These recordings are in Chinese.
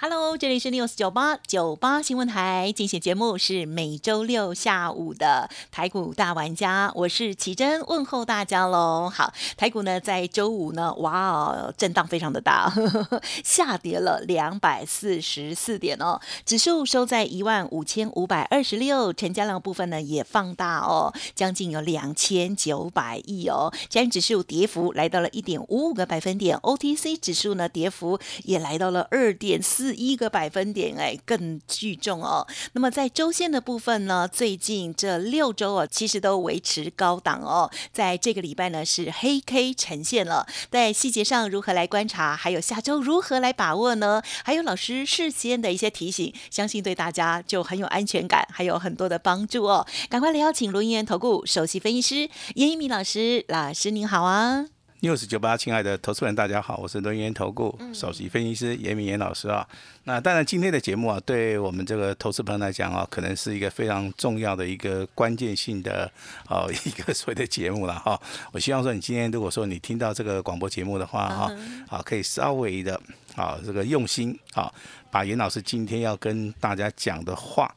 Hello，这里是 News 九八九八新闻台，精选节目是每周六下午的台股大玩家，我是奇珍，问候大家喽。好，台股呢在周五呢，哇哦，震荡非常的大，下跌了两百四十四点哦，指数收在一万五千五百二十六，成交量部分呢也放大哦，将近有两千九百亿哦，加权指数跌幅来到了一点五五个百分点，OTC 指数呢跌幅也来到了二点四。四一个百分点，哎，更聚重哦。那么在周线的部分呢，最近这六周哦，其实都维持高档哦。在这个礼拜呢，是黑 K 呈现了。在细节上如何来观察，还有下周如何来把握呢？还有老师事先的一些提醒，相信对大家就很有安全感，还有很多的帮助哦。赶快来邀请罗英元投顾首席分析师严一鸣老师，老师您好啊。News 九八，亲爱的投资人，大家好，我是轮源投顾首席分析师严明严老师啊。那当然，今天的节目啊，对我们这个投资朋友来讲啊，可能是一个非常重要的一个关键性的哦 一个所谓的节目了哈。我希望说，你今天如果说你听到这个广播节目的话哈，啊，可以稍微的啊这个用心啊，把严老师今天要跟大家讲的话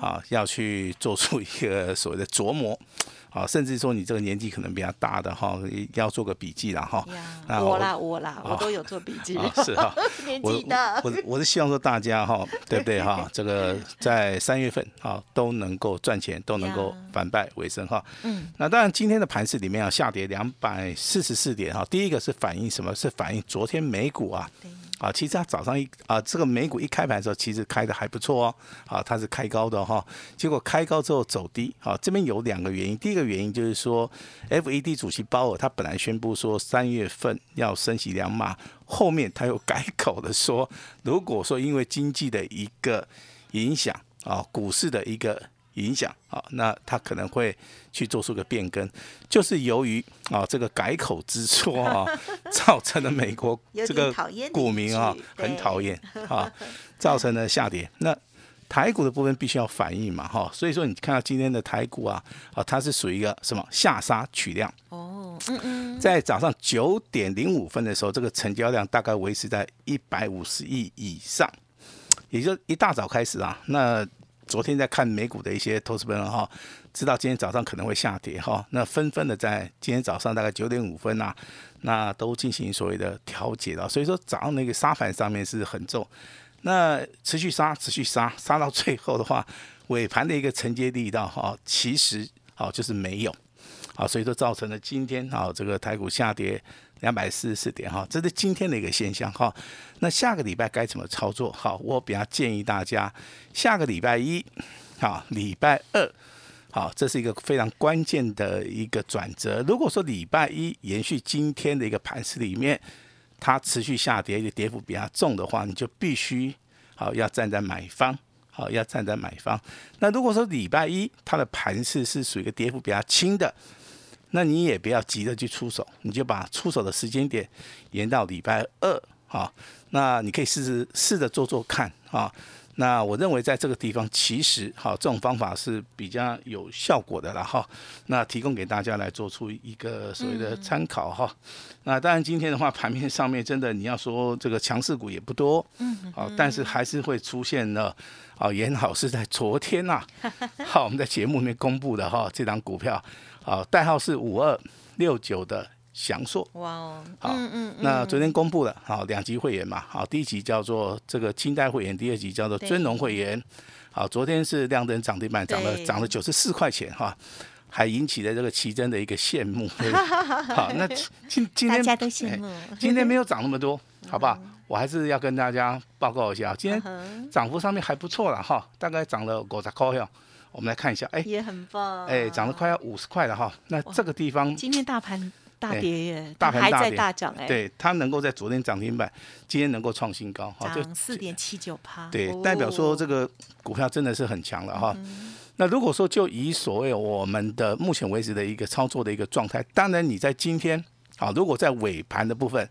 啊，要去做出一个所谓的琢磨。啊，甚至说你这个年纪可能比较大的哈，要做个笔记了哈。我啦，我啦，我都有做笔记。是哈，年纪大。我我是希望说大家哈，对不对哈？这个在三月份啊都能够赚钱，都能够反败为胜哈。嗯。那当然，今天的盘市里面啊，下跌两百四十四点哈。第一个是反映什么？是反映昨天美股啊。啊，其实它早上一啊，这个美股股一开盘的时候，其实开的还不错哦。啊，它是开高的哈，结果开高之后走低。啊，这边有两个原因。第一个原因就是说，FED 主席鲍尔他本来宣布说三月份要升息两码，后面他又改口的说，如果说因为经济的一个影响啊，股市的一个。影响啊，那他可能会去做出个变更，就是由于啊这个改口之错啊，造成了美国这个股民啊很讨厌啊，造成了下跌。那台股的部分必须要反应嘛哈，所以说你看到今天的台股啊啊，它是属于一个什么下杀取量哦，嗯嗯，在早上九点零五分的时候，这个成交量大概维持在一百五十亿以上，也就一大早开始啊，那。昨天在看美股的一些投资朋友哈，知道今天早上可能会下跌哈，那纷纷的在今天早上大概九点五分呐，那都进行所谓的调节了。所以说早上那个沙盘上面是很重，那持续杀，持续杀，杀到最后的话，尾盘的一个承接力道哈，其实好就是没有，好，所以说造成了今天啊这个台股下跌。两百四十四点哈，这是今天的一个现象哈。那下个礼拜该怎么操作？好，我比较建议大家，下个礼拜一，好，礼拜二，好，这是一个非常关键的一个转折。如果说礼拜一延续今天的一个盘势里面，它持续下跌，一个跌幅比较重的话，你就必须好要站在买方，好要站在买方。那如果说礼拜一它的盘势是属于一个跌幅比较轻的。那你也不要急着去出手，你就把出手的时间点延到礼拜二，哈。那你可以试试试着做做看，啊。那我认为在这个地方，其实哈，这种方法是比较有效果的了，哈。那提供给大家来做出一个所谓的参考，哈。那当然今天的话，盘面上面真的你要说这个强势股也不多，嗯，好，但是还是会出现了，啊，严好是在昨天呐，好，我们在节目里面公布的哈，这张股票。好，代号是五二六九的祥硕。哇哦，好，嗯嗯，那昨天公布了，好，两级会员嘛，好，第一级叫做这个清代会员，第二级叫做尊荣会员。好，昨天是亮灯涨停板，涨了涨了九十四块钱哈，还引起了这个奇珍的一个羡慕。好，那今今天大家都羡慕，今天没有涨那么多，好不好？我还是要跟大家报告一下，今天涨幅上面还不错了哈，大概涨了五十块哟。我们来看一下，哎，也很棒，哎，涨了快要五十块了哈。那这个地方，今天大盘大跌耶，大盘还在大涨哎。对，它能够在昨天涨停板，今天能够创新高，哈，涨四点七九趴。对，代表说这个股票真的是很强了哈。那如果说就以所谓我们的目前为止的一个操作的一个状态，当然你在今天啊，如果在尾盘的部分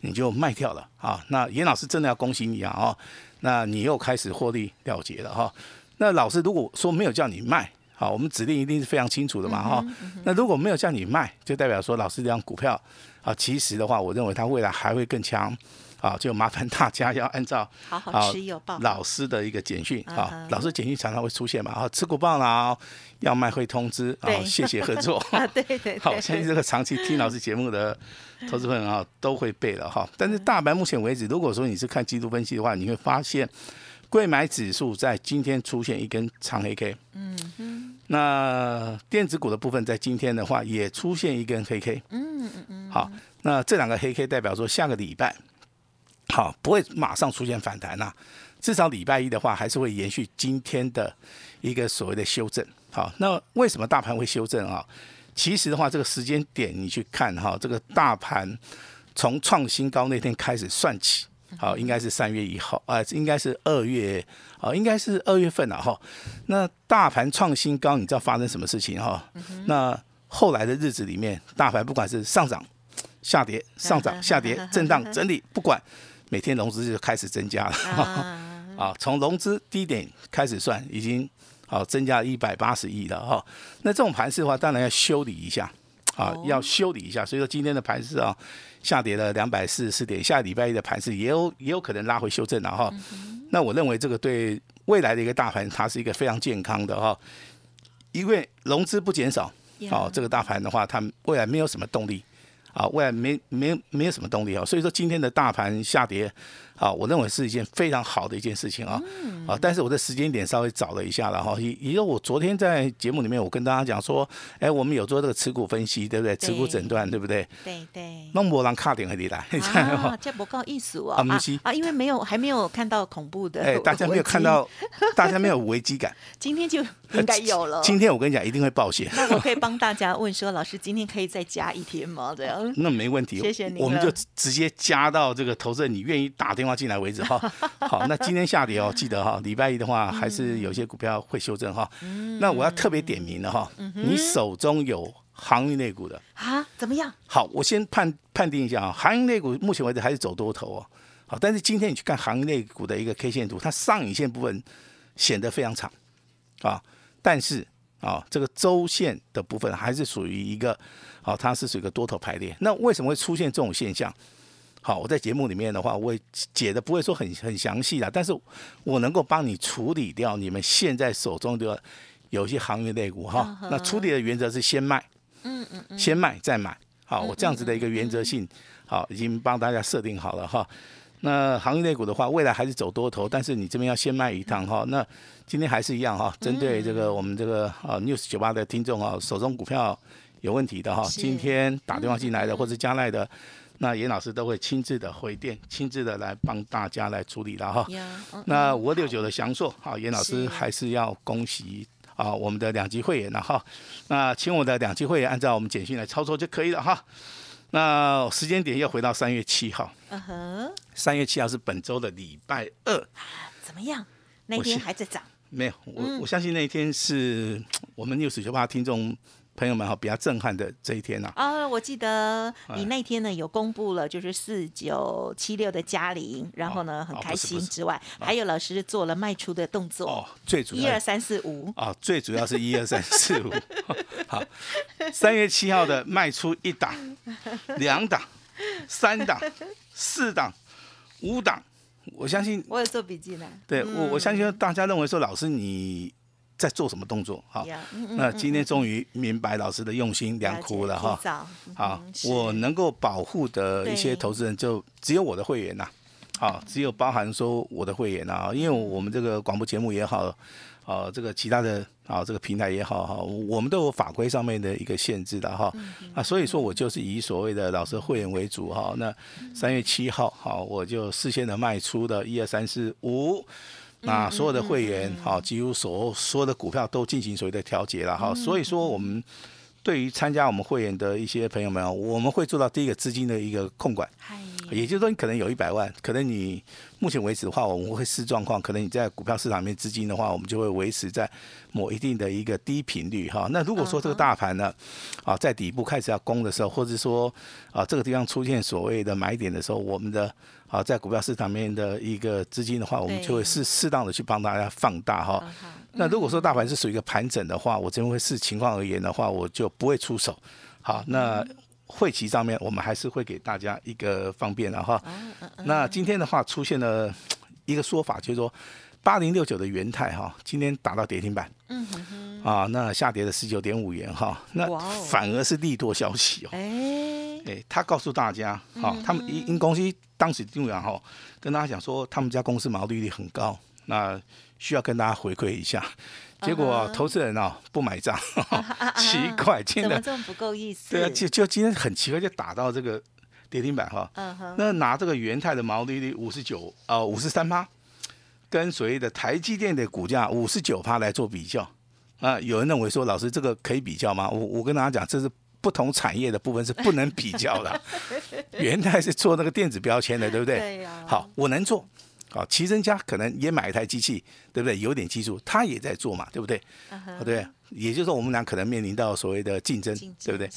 你就卖掉了啊，那严老师真的要恭喜你啊！哦，那你又开始获利了结了哈。那老师如果说没有叫你卖，好，我们指令一定是非常清楚的嘛哈。那如果没有叫你卖，就代表说老师这张股票啊，其实的话，我认为它未来还会更强。啊，就麻烦大家要按照好好持有报老师的一个简讯啊，老师简讯常常会出现嘛，啊，持股报了，要卖会通知，啊，谢谢合作，啊对对，好，相信这个长期听老师节目的投资朋友啊，都会背了哈。但是大盘目前为止，如果说你是看季度分析的话，你会发现，贵买指数在今天出现一根长黑 K，嗯嗯，那电子股的部分在今天的话也出现一根黑 K，嗯嗯嗯，好，那这两个黑 K 代表说下个礼拜。好，不会马上出现反弹呐，至少礼拜一的话，还是会延续今天的一个所谓的修正。好，那为什么大盘会修正啊？其实的话，这个时间点你去看哈，这个大盘从创新高那天开始算起，好，应该是三月一号啊，应该是二月啊，应该是二月份了哈。那大盘创新高，你知道发生什么事情哈？那后来的日子里面，大盘不管是上涨、下跌、上涨、下跌、震荡、整理，不管。每天融资就开始增加了，啊，从融资低点开始算，已经好增加一百八十亿了哈。那这种盘势的话，当然要修理一下，啊，要修理一下。所以说今天的盘势啊，下跌了两百四十四点，下礼拜一的盘势也有也有可能拉回修正了哈。那我认为这个对未来的一个大盘，它是一个非常健康的哈，因为融资不减少，哦，这个大盘的话，它未来没有什么动力。啊，未来没没没有什么动力啊，所以说今天的大盘下跌。啊，我认为是一件非常好的一件事情啊，啊，但是我的时间点稍微早了一下了哈，也也就我昨天在节目里面，我跟大家讲说，哎，我们有做这个持股分析，对不对？持股诊断，对不对？对对。弄波浪卡点和你来，啊，这不够意思哦，啊啊，因为没有还没有看到恐怖的，哎，大家没有看到，大家没有危机感，今天就应该有了。今天我跟你讲，一定会爆血。那我可以帮大家问说，老师今天可以再加一天吗？这样？那没问题，谢谢你，我们就直接加到这个投资人你愿意打电话进来为止哈。好，那今天下跌哦，记得哈，礼拜一的话还是有些股票会修正哈。那我要特别点名了哈，你手中有航运类股的啊？怎么样？好，我先判判定一下啊，航运类股目前为止还是走多头哦。好，但是今天你去看航运类股的一个 K 线图，它上影线部分显得非常长啊，但是啊，这个周线的部分还是属于一个，好，它是属于一个多头排列。那为什么会出现这种现象？好，我在节目里面的话，我解的不会说很很详细的，但是我能够帮你处理掉你们现在手中的有些行业类股哈。那处理的原则是先卖，嗯嗯嗯，先卖再买。好，我这样子的一个原则性，好，已经帮大家设定好了哈。那行业类股的话，未来还是走多头，但是你这边要先卖一趟哈。那今天还是一样哈，针对这个我们这个啊 news 酒吧的听众啊，手中股票有问题的哈，今天打电话进来的或者加来的。那严老师都会亲自的回电，亲自的来帮大家来处理了哈。那五六九的祥硕，好，严老师还是要恭喜啊，我们的两级会员了哈。那请我的两级会员按照我们简讯来操作就可以了哈。那时间点又回到三月七号，嗯哼，三月七号是本周的礼拜二，怎么样？那天还在涨？没有，我我相信那一天是 我们六十九八听众。朋友们哈，比较震撼的这一天呐！啊，我记得你那天呢有公布了，就是四九七六的嘉玲，然后呢很开心之外，还有老师做了卖出的动作哦，最主要一二三四五哦，最主要是一二三四五。好，三月七号的卖出一档、两档、三档、四档、五档，我相信我有做笔记呢。对我，我相信大家认为说老师你。在做什么动作？好，那今天终于明白老师的用心良苦了哈。好，我能够保护的一些投资人就只有我的会员呐。好，只有包含说我的会员呐，因为我们这个广播节目也好，啊，这个其他的啊，这个平台也好哈，我们都有法规上面的一个限制的哈。啊，所以说我就是以所谓的老师会员为主哈。那三月七号好，我就事先的卖出的一二三四五。那所有的会员，好，几乎所所有的股票都进行所谓的调节了，哈，所以说我们对于参加我们会员的一些朋友们，我们会做到第一个资金的一个控管，也就是说你可能有一百万，可能你目前为止的话，我们会视状况，可能你在股票市场里面资金的话，我们就会维持在某一定的一个低频率哈。那如果说这个大盘呢，啊，在底部开始要攻的时候，或者说啊这个地方出现所谓的买点的时候，我们的啊在股票市场面的一个资金的话，我们就会适适当的去帮大家放大哈。那如果说大盘是属于一个盘整的话，我这边会视情况而言的话，我就不会出手。好，那。会期上面，我们还是会给大家一个方便的哈。那今天的话出现了一个说法，就是说八零六九的元泰哈，今天打到跌停板，嗯哼，啊，那下跌了十九点五元哈，那反而是利多消息哦。哎，哎，他告诉大家，哈，他们因因公司当时定员哈，跟大家讲说，他们家公司毛利率很高，那需要跟大家回馈一下。结果投资人哦不买账，奇怪，怎么这么不够意思？对啊，就就今天很奇怪，就打到这个跌停板哈。那拿这个元泰的毛利率五十九啊五十三趴，跟所谓的台积电的股价五十九趴来做比较啊，有人认为说老师这个可以比较吗？我我跟大家讲，这是不同产业的部分是不能比较的。元泰是做那个电子标签的，对不对？对呀。好，我能做。好，齐真家可能也买一台机器，对不对？有点技术，他也在做嘛，对不对？对，也就是说，我们俩可能面临到所谓的竞争，对不对？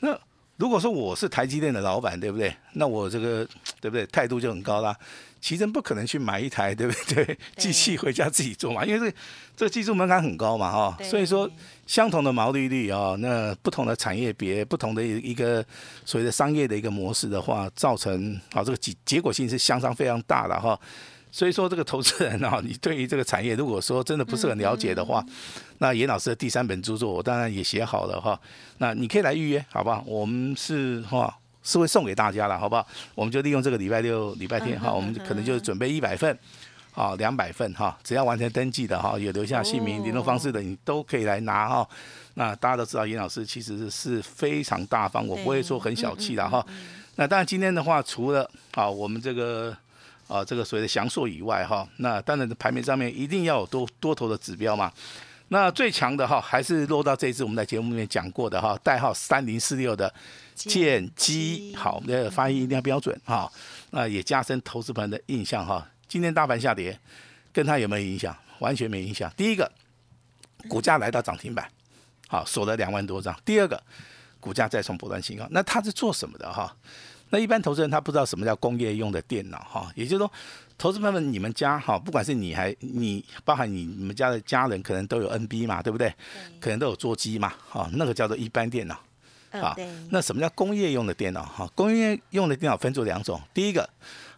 那如果说我是台积电的老板，对不对？那我这个对不对？态度就很高啦。奇珍不可能去买一台，对不对？机器回家自己做嘛，因为这这技术门槛很高嘛，哈。所以说，相同的毛利率啊，那不同的产业别、不同的一个所谓的商业的一个模式的话，造成啊这个结结果性是相当非常大的哈。所以说，这个投资人啊，你对于这个产业，如果说真的不是很了解的话，那严老师的第三本著作我当然也写好了哈。那你可以来预约，好不好？我们是哈。是会送给大家了，好不好？我们就利用这个礼拜六、礼拜天哈，我们可能就准备一百份，啊，两百份哈，只要完成登记的哈，有留下姓名、联络方式的，你都可以来拿哈。那大家都知道，严老师其实是非常大方，我不会说很小气的哈。那当然今天的话，除了啊我们这个啊这个所谓的详硕以外哈，那当然排名上面一定要有多多头的指标嘛。那最强的哈，还是落到这次我们在节目里面讲过的哈，代号三零四六的。剑基好，我们的发音一定要标准哈。那也加深投资朋友的印象哈。今天大盘下跌，跟它有没有影响？完全没影响。第一个，股价来到涨停板，好锁了两万多张。第二个，股价再创波段新高。那它是做什么的哈？那一般投资人他不知道什么叫工业用的电脑哈。也就是说，投资朋友们，你们家哈，不管是你还你，包含你你们家的家人，可能都有 NB 嘛，对不对？可能都有桌机嘛，哈，那个叫做一般电脑。啊，那什么叫工业用的电脑？哈，工业用的电脑分作两种。第一个，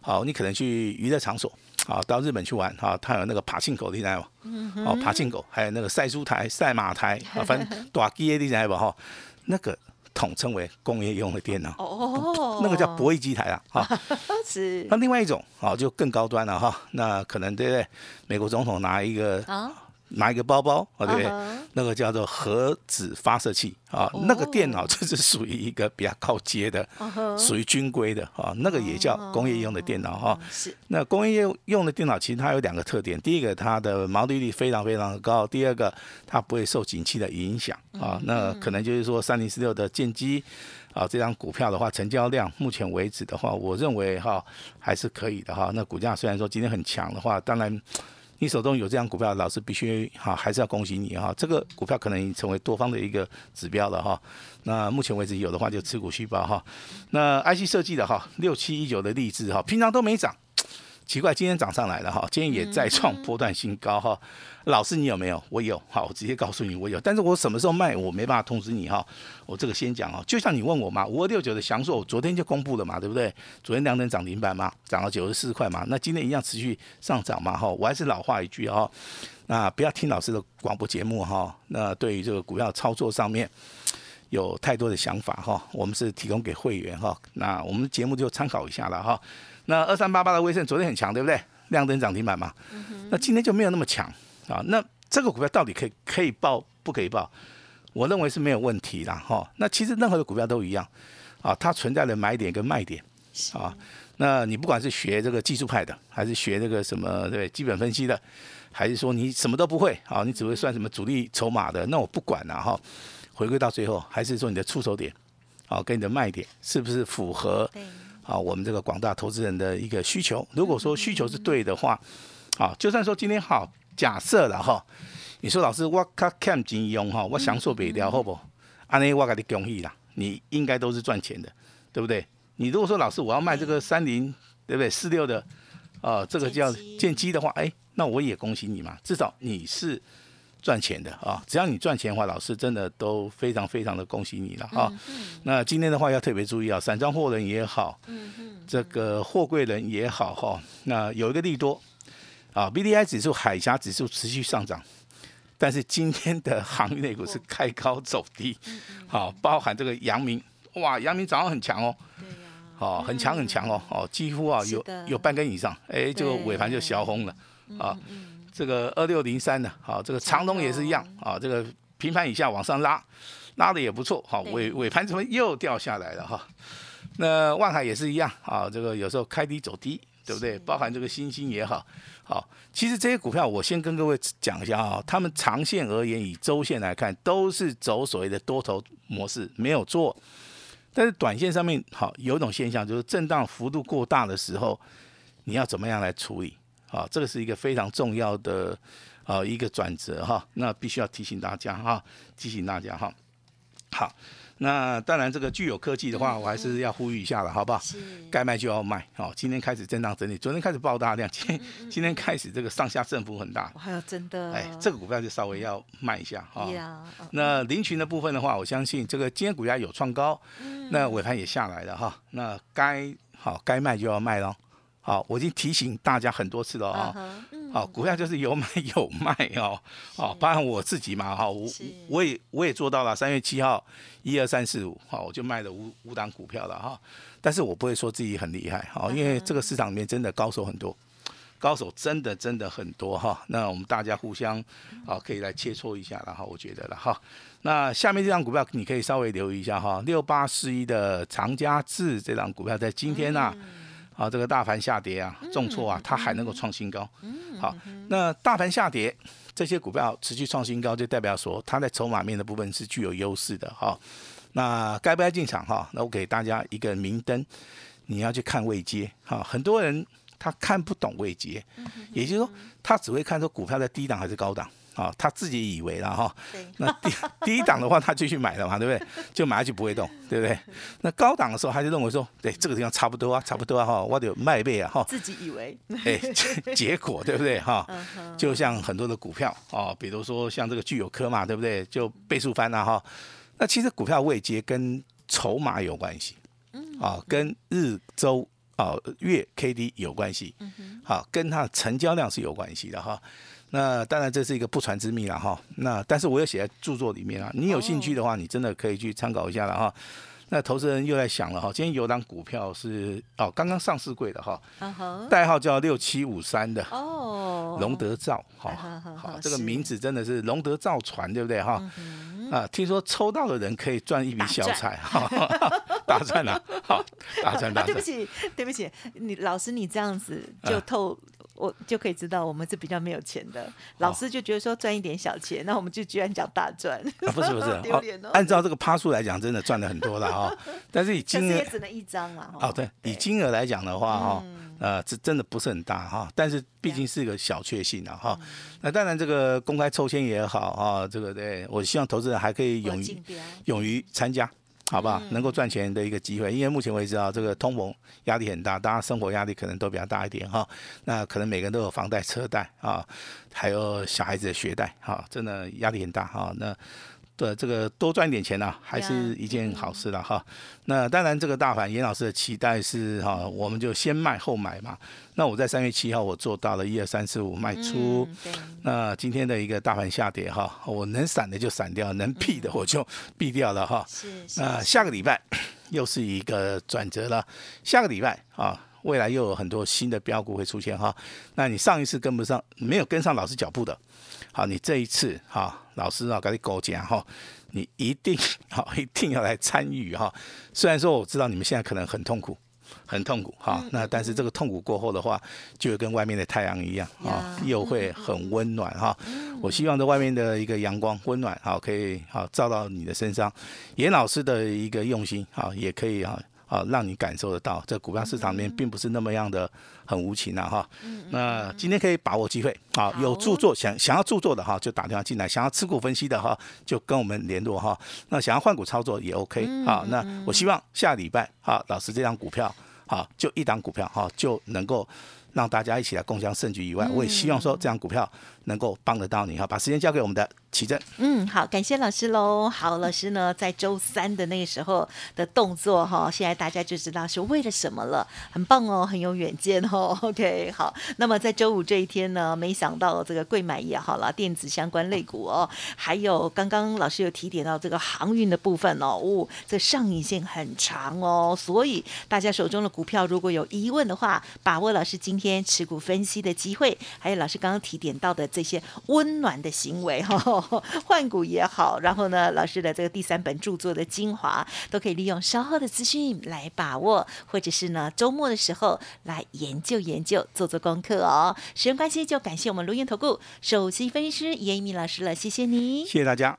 好，你可能去娱乐场所，啊，到日本去玩，哈，它有那个爬进狗，你知道吗？哦，爬进狗，还有那个赛猪台、赛马台，啊，反正大机的你知道不？哈，那个统称为工业用的电脑。哦，那个叫博弈机台啊，哈，是。那另外一种，啊，就更高端了哈，那可能对不对？美国总统拿一个啊。拿一个包包啊，对不对？那个叫做核子发射器啊，那个电脑就是属于一个比较高阶的，属于军规的啊，那个也叫工业用的电脑哈。是。那工业用的电脑其实它有两个特点，第一个它的毛利率非常非常的高，第二个它不会受景气的影响啊。那可能就是说三零四六的剑机啊，这张股票的话，成交量目前为止的话，我认为哈还是可以的哈。那股价虽然说今天很强的话，当然。你手中有这样股票，老师必须哈，还是要恭喜你哈。这个股票可能已经成为多方的一个指标了哈。那目前为止有的话就持股续报哈。那 IC 设计的哈，六七一九的励志哈，平常都没涨。奇怪，今天涨上来了哈，今天也再创波段新高哈。老师，你有没有？我有，好，我直接告诉你我有。但是我什么时候卖，我没办法通知你哈。我这个先讲哦，就像你问我嘛，五二六九的祥硕，昨天就公布了嘛，对不对？昨天两等涨停板嘛，涨了九十四块嘛，那今天一样持续上涨嘛哈。我还是老话一句哈，那不要听老师的广播节目哈。那对于这个股票操作上面有太多的想法哈，我们是提供给会员哈。那我们节目就参考一下了哈。那二三八八的威盛昨天很强，对不对？亮灯涨停板嘛。那今天就没有那么强啊。那这个股票到底可以可以报不可以报？我认为是没有问题的哈。那其实任何的股票都一样啊，它存在的买点跟卖点啊。那你不管是学这个技术派的，还是学这个什么对基本分析的，还是说你什么都不会啊，你只会算什么主力筹码的，那我不管了哈。回归到最后，还是说你的出手点啊，跟你的卖点是不是符合？啊我们这个广大投资人的一个需求。如果说需求是对的话，啊，就算说今天好假设了哈，你说老师我卡看金用哈，我享受不了，好不？安尼我给你恭喜啦，你应该都是赚钱的，对不对？你如果说老师我要卖这个三零，对不对？四六的，啊，这个叫建机的话，哎，那我也恭喜你嘛，至少你是赚钱的啊。只要你赚钱的话，老师真的都非常非常的恭喜你了啊。那今天的话要特别注意啊，散装货人也好，这个货柜人也好哈，那有一个利多啊，B D I 指数、海峡指数持续上涨。但是今天的航运类股是开高走低，好，包含这个阳明，哇，阳明早上很强哦，好，很强很强哦，哦，几乎啊有有半根以上，哎，这个尾盘就小红了，啊，这个二六零三的，好，这个长龙也是一样，啊，这个平盘以下往上拉，拉的也不错，好，尾尾盘怎么又掉下来了哈？那万海也是一样，啊，这个有时候开低走低，对不对？包含这个星星也好。好，其实这些股票我先跟各位讲一下啊，他们长线而言，以周线来看，都是走所谓的多头模式，没有做。但是短线上面，好有一种现象，就是震荡幅度过大的时候，你要怎么样来处理？好，这个是一个非常重要的啊一个转折哈，那必须要提醒大家哈，提醒大家哈。好。那当然，这个具有科技的话，我还是要呼吁一下了，好不好？该卖就要卖。好，今天开始震荡整理，昨天开始爆大量，今今天开始这个上下振幅很大。还有真的，哎，这个股票就稍微要卖一下哈。那林群的部分的话，我相信这个今天股价有创高，那尾盘也下来了哈。那该好该卖就要卖了。好，我已经提醒大家很多次了啊。好，股票就是有买有卖哦。好，包含我自己嘛，哈，我我也我也做到了。三月七号，一二三四五，好，我就卖了五五档股票了哈。但是我不会说自己很厉害，好，因为这个市场里面真的高手很多，高手真的真的很多哈。那我们大家互相好可以来切磋一下了哈，我觉得了哈。那下面这张股票你可以稍微留意一下哈，六八四一的长家智这张股票在今天呢。啊，这个大盘下跌啊，重挫啊，它还能够创新高。好，那大盘下跌，这些股票持续创新高，就代表说它在筹码面的部分是具有优势的哈。那该不该进场哈？那我给大家一个明灯，你要去看位阶哈。很多人他看不懂位阶，也就是说他只会看说股票在低档还是高档。啊，他自己以为了哈，那第第一档的话，他继续买了嘛，对不对？就买下去不会动，对不对？那高档的时候，他就认为说，对这个地方差不多啊，差不多啊，哈，我得卖倍啊，哈。自己以为，哎，结果对不对哈？就像很多的股票啊，比如说像这个具有科嘛，对不对？就倍数翻了哈。那其实股票位阶跟筹码有关系，啊，跟日周啊月 K D 有关系，好，跟它的成交量是有关系的哈。那当然这是一个不传之秘了哈。那但是我有写在著作里面啊。你有兴趣的话，你真的可以去参考一下了哈。那投资人又在想了哈，今天有档股票是哦刚刚上市贵的哈，代号叫六七五三的哦，龙德造哈，好这个名字真的是龙德造船对不对哈？啊，听说抽到的人可以赚一笔小财 哈，大赚了，好大赚大赚。对不起对不起，你老师你这样子就透。我就可以知道，我们是比较没有钱的。老师就觉得说赚一点小钱，那我们就居然讲大赚。啊，不是不是，按照这个趴数来讲，真的赚了很多了哈。但是以金额也只能一张啊。哦，对，以金额来讲的话哈，呃，这真的不是很大哈。但是毕竟是一个小确幸啊哈。那当然，这个公开抽签也好啊，这个对我希望投资人还可以勇于勇于参加。好不好？能够赚钱的一个机会，因为目前为止啊，这个通膨压力很大，大家生活压力可能都比较大一点哈。那可能每个人都有房贷、车贷啊，还有小孩子的学贷哈，真的压力很大哈。那对这个多赚一点钱呢，还是一件好事了哈。那当然，这个大盘严老师的期待是哈，我们就先卖后买嘛。那我在三月七号我做到了一二三四五卖出。那今天的一个大盘下跌哈，我能闪的就闪掉，能避的我就避掉了哈。是。那下个礼拜 又是一个转折了。下个礼拜啊，未来又有很多新的标股会出现哈。那你上一次跟不上，没有跟上老师脚步的。好，你这一次哈，老师啊，跟你勾讲哈，你一定 好，一定要来参与哈。虽然说我知道你们现在可能很痛苦，很痛苦哈，那但是这个痛苦过后的话，就会跟外面的太阳一样啊，又会很温暖哈。我希望这外面的一个阳光温暖，好，可以好照到你的身上。严老师的一个用心啊，也可以哈。好让你感受得到，这股票市场里面并不是那么样的很无情啊哈。那今天可以把握机会，好有著作想想要著作的哈，就打电话进来；想要持股分析的哈，就跟我们联络哈。那想要换股操作也 OK 好，那我希望下礼拜哈，老师这张股票好，就一档股票哈，就能够。让大家一起来共享胜局以外，我也希望说这张股票能够帮得到你哈。把时间交给我们的奇正。嗯，好，感谢老师喽。好，老师呢在周三的那个时候的动作哈，现在大家就知道是为了什么了，很棒哦，很有远见哦。OK，好。那么在周五这一天呢，没想到这个贵买也好了，电子相关类股哦，还有刚刚老师有提点到这个航运的部分哦，哦，这上影线很长哦，所以大家手中的股票如果有疑问的话，把握老师今。天持股分析的机会，还有老师刚刚提点到的这些温暖的行为哈，换股也好，然后呢，老师的这个第三本著作的精华，都可以利用稍后的资讯来把握，或者是呢周末的时候来研究研究，做做功课哦。时间关系，就感谢我们卢燕投顾首席分析师严一鸣老师了，谢谢你，谢谢大家。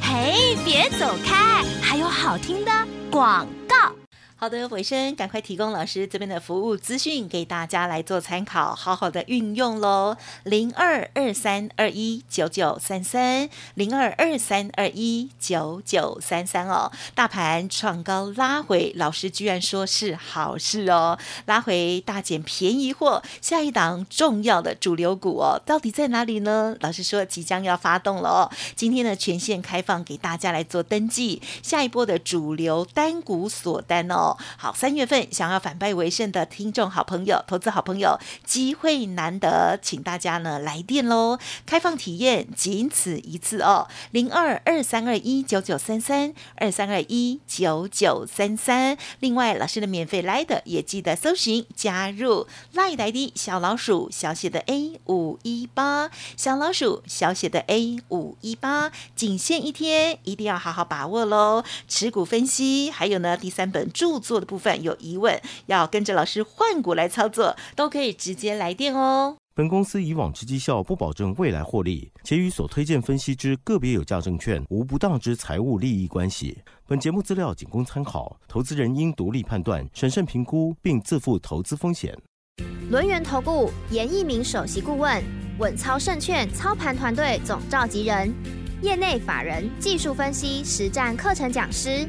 嘿，别走开，还有好听的广告。好的，尾声赶快提供老师这边的服务资讯给大家来做参考，好好的运用喽。零二二三二一九九三三，零二二三二一九九三三哦。大盘创高拉回，老师居然说是好事哦，拉回大减便宜货，下一档重要的主流股哦，到底在哪里呢？老师说即将要发动了哦，今天呢全线开放给大家来做登记，下一波的主流单股锁单哦。好，三月份想要反败为胜的听众好朋友、投资好朋友，机会难得，请大家呢来电喽！开放体验，仅此一次哦，零二二三二一九九三三二三二一九九三三。另外，老师的免费来的也记得搜寻加入赖来的小老鼠小写的 A 五一八，小老鼠小写的 A 五一八，仅限一天，一定要好好把握喽！持股分析，还有呢第三本著。做的部分有疑问，要跟着老师换股来操作，都可以直接来电哦。本公司以往之绩效不保证未来获利，且与所推荐分析之个别有价证券无不当之财务利益关系。本节目资料仅供参考，投资人应独立判断、审慎评估，并自负投资风险。轮源投顾严一鸣首席顾问，稳操胜券操盘团队总召集人，业内法人、技术分析、实战课程讲师。